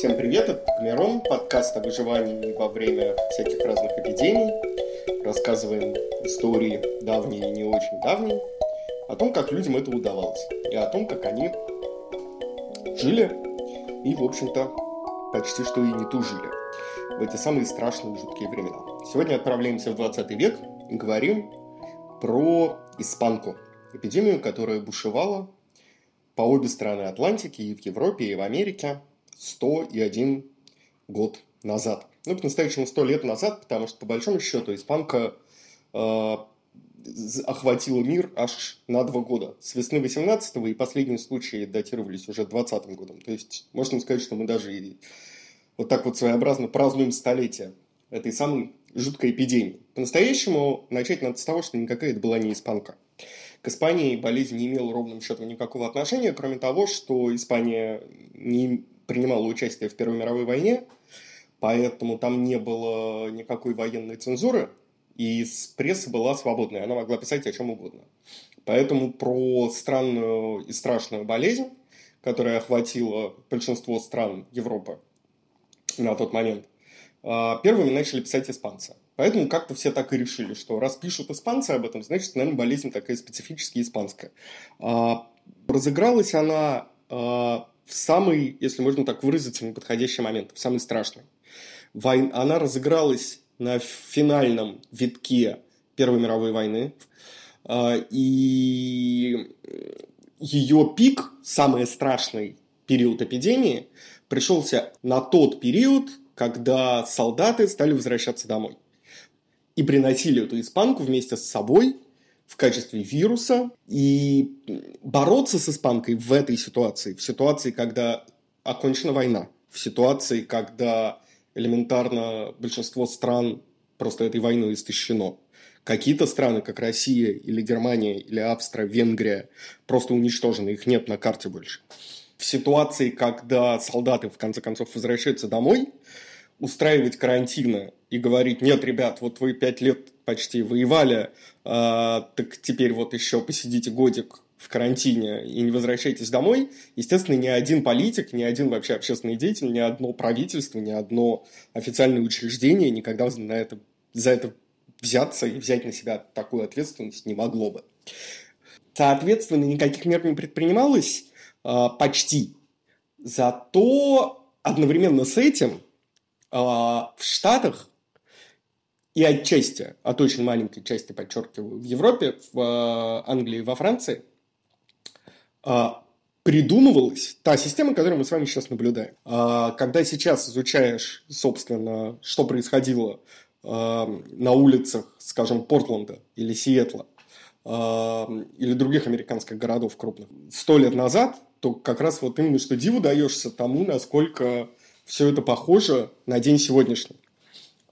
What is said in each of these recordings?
Всем привет, это Мирон, подкаст о выживании во время всяких разных эпидемий. Рассказываем истории давние и не очень давние, о том, как людям это удавалось, и о том, как они жили и, в общем-то, почти что и не тужили в эти самые страшные жуткие времена. Сегодня отправляемся в 20 век и говорим про испанку, эпидемию, которая бушевала по обе стороны Атлантики, и в Европе, и в Америке, 101 год назад. Ну, по-настоящему 100 лет назад, потому что, по большому счету, испанка э, охватила мир аж на два года. С весны 18-го и последние случаи датировались уже 20 годом. То есть, можно сказать, что мы даже и вот так вот своеобразно празднуем столетие этой самой жуткой эпидемии. По-настоящему начать надо с того, что никакая это была не испанка. К Испании болезнь не имела ровным счетом никакого отношения, кроме того, что Испания не принимала участие в Первой мировой войне, поэтому там не было никакой военной цензуры, и пресса была свободная, она могла писать о чем угодно. Поэтому про странную и страшную болезнь, которая охватила большинство стран Европы на тот момент, а, первыми начали писать испанцы. Поэтому как-то все так и решили, что раз пишут испанцы об этом, значит, наверное, болезнь такая специфически испанская. А, разыгралась она а, в самый, если можно так выразиться, неподходящий момент, в самый страшный. Войн... Она разыгралась на финальном витке Первой мировой войны. А, и ее пик, самый страшный период эпидемии, пришелся на тот период, когда солдаты стали возвращаться домой и приносили эту испанку вместе с собой в качестве вируса. И бороться с испанкой в этой ситуации, в ситуации, когда окончена война, в ситуации, когда элементарно большинство стран просто этой войной истощено. Какие-то страны, как Россия или Германия или Австрия, Венгрия, просто уничтожены, их нет на карте больше. В ситуации, когда солдаты в конце концов возвращаются домой, устраивать карантины и говорить, нет, ребят, вот вы пять лет почти воевали, а, так теперь вот еще посидите годик в карантине и не возвращайтесь домой, естественно, ни один политик, ни один вообще общественный деятель, ни одно правительство, ни одно официальное учреждение никогда на это, за это взяться и взять на себя такую ответственность не могло бы. Соответственно, никаких мер не предпринималось а, почти. Зато одновременно с этим а, в Штатах и отчасти, от очень маленькой части, подчеркиваю, в Европе, в а, Англии, во Франции, а, придумывалась та система, которую мы с вами сейчас наблюдаем. Когда сейчас изучаешь, собственно, что происходило на улицах, скажем, Портленда или Сиэтла, или других американских городов крупных, сто лет назад, то как раз вот именно что диву даешься тому, насколько все это похоже на день сегодняшний.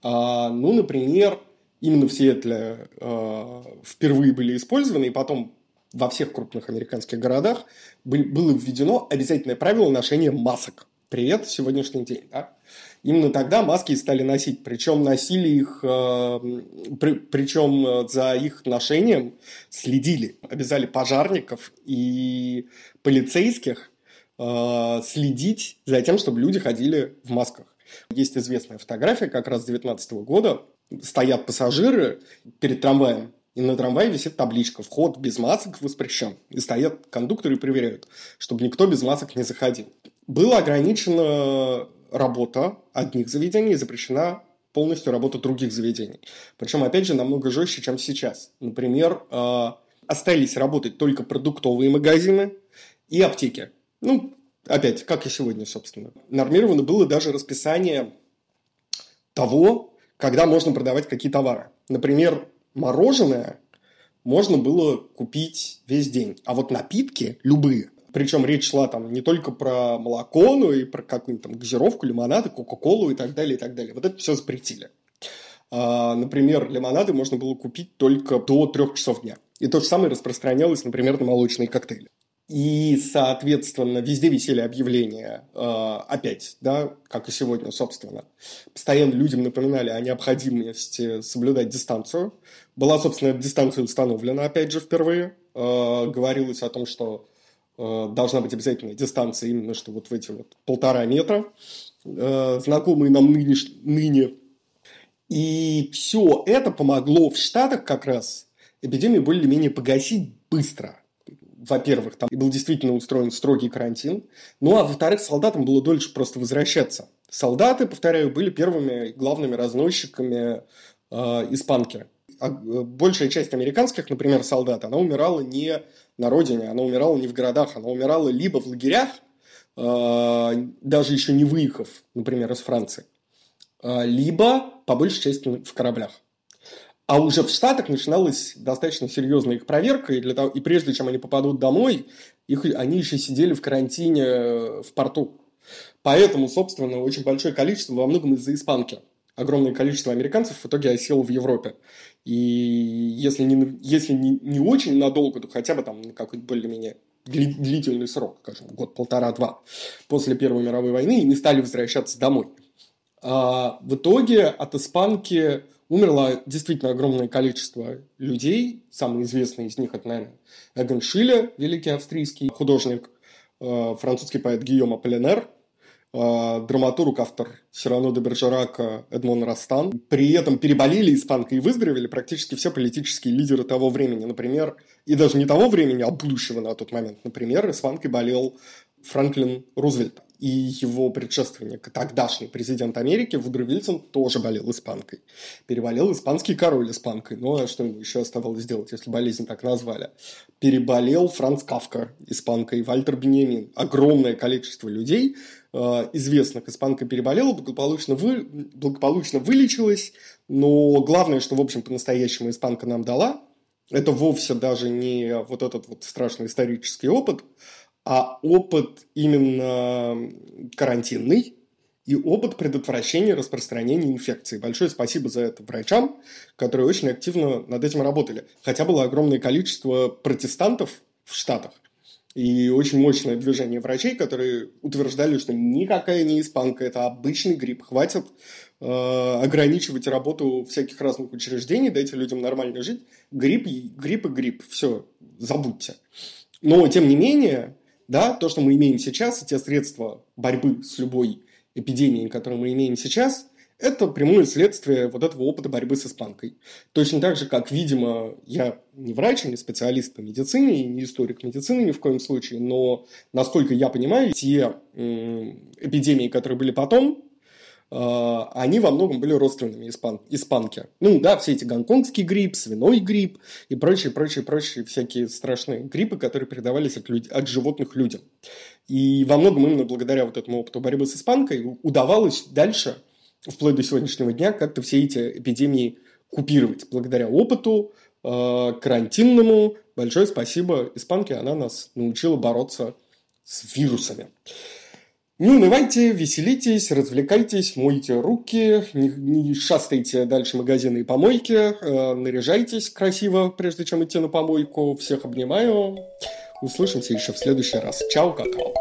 А, ну, например, именно в Сиэтле а, впервые были использованы, и потом во всех крупных американских городах были, было введено обязательное правило ношения масок. Привет, сегодняшний день. Да? Именно тогда маски стали носить, причем носили их, э, при, причем за их ношением следили, обязали пожарников и полицейских Э, следить за тем, чтобы люди ходили в масках. Есть известная фотография как раз с 2019 года. Стоят пассажиры перед трамваем, и на трамвае висит табличка «Вход без масок воспрещен». И стоят кондукторы и проверяют, чтобы никто без масок не заходил. Была ограничена работа одних заведений и запрещена полностью работа других заведений. Причем, опять же, намного жестче, чем сейчас. Например, э, остались работать только продуктовые магазины и аптеки. Ну, опять, как и сегодня, собственно. Нормировано было даже расписание того, когда можно продавать какие товары. Например, мороженое можно было купить весь день. А вот напитки, любые, причем речь шла там не только про молоко, но и про какую-нибудь там газировку, лимонады, кока-колу и так далее, и так далее. Вот это все запретили. А, например, лимонады можно было купить только до трех часов дня. И то же самое распространялось, например, на молочные коктейли. И, соответственно, везде висели объявления, э, опять, да, как и сегодня, собственно. Постоянно людям напоминали о необходимости соблюдать дистанцию. Была, собственно, дистанция установлена, опять же, впервые. Э, говорилось о том, что э, должна быть обязательная дистанция именно что вот в эти вот полтора метра, знакомые нам ныне, ныне. И все это помогло в Штатах как раз эпидемию более-менее погасить быстро. Во-первых, там был действительно устроен строгий карантин. Ну, а во-вторых, солдатам было дольше просто возвращаться. Солдаты, повторяю, были первыми главными разносчиками э, испанки. А э, большая часть американских, например, солдат, она умирала не на родине, она умирала не в городах, она умирала либо в лагерях, э, даже еще не выехав, например, из Франции, э, либо, по большей части, в кораблях. А уже в Штатах начиналась достаточно серьезная их проверка, и, для того, и прежде чем они попадут домой, их, они еще сидели в карантине э, в порту. Поэтому, собственно, очень большое количество, во многом из-за испанки. Огромное количество американцев в итоге осело в Европе. И если не, если не, не очень надолго, то хотя бы там какой-то более-менее длительный срок, скажем, год, полтора-два после Первой мировой войны, и не стали возвращаться домой. А в итоге от испанки умерло действительно огромное количество людей. Самый известный из них, это, наверное, Эгон Шиле, великий австрийский художник, э, французский поэт Гийом Аполлинер, э, драматург, автор Сирано де Бержерака Эдмон Растан. При этом переболели испанкой и выздоровели практически все политические лидеры того времени. Например, и даже не того времени, а будущего на тот момент. Например, испанкой болел Франклин Рузвельт и его предшественник, тогдашний президент Америки, Вудро Вильсон, тоже болел испанкой. Переболел испанский король испанкой. Ну, а что ему еще оставалось сделать, если болезнь так назвали? Переболел Франц Кавка испанкой, Вальтер Бенемин. Огромное количество людей, э, известных испанкой переболело, благополучно, вы, благополучно вылечилось. Но главное, что, в общем, по-настоящему испанка нам дала, это вовсе даже не вот этот вот страшный исторический опыт, а опыт именно карантинный и опыт предотвращения распространения инфекции. Большое спасибо за это врачам, которые очень активно над этим работали. Хотя было огромное количество протестантов в Штатах, и очень мощное движение врачей, которые утверждали, что никакая не испанка, это обычный грипп, хватит э, ограничивать работу всяких разных учреждений, дайте людям нормально жить. Грипп, грипп и грипп, все, забудьте. Но, тем не менее, да, то, что мы имеем сейчас, и те средства борьбы с любой эпидемией, которые мы имеем сейчас, это прямое следствие вот этого опыта борьбы с испанкой. Точно так же, как, видимо, я не врач, не специалист по медицине, не историк медицины ни в коем случае, но, насколько я понимаю, те эпидемии, которые были потом, они во многом были родственными испан, испанки. Ну да, все эти гонконгский грипп, свиной грипп и прочие, прочие, прочие всякие страшные гриппы, которые передавались от, люд... от животных людям. И во многом именно благодаря вот этому опыту борьбы с испанкой удавалось дальше, вплоть до сегодняшнего дня, как-то все эти эпидемии купировать. Благодаря опыту э, карантинному. Большое спасибо испанке, она нас научила бороться с вирусами. Не унывайте, веселитесь, развлекайтесь, мойте руки, не, не шастайте дальше магазины и помойки, э, наряжайтесь красиво, прежде чем идти на помойку. Всех обнимаю. Услышимся еще в следующий раз. Чао, какао.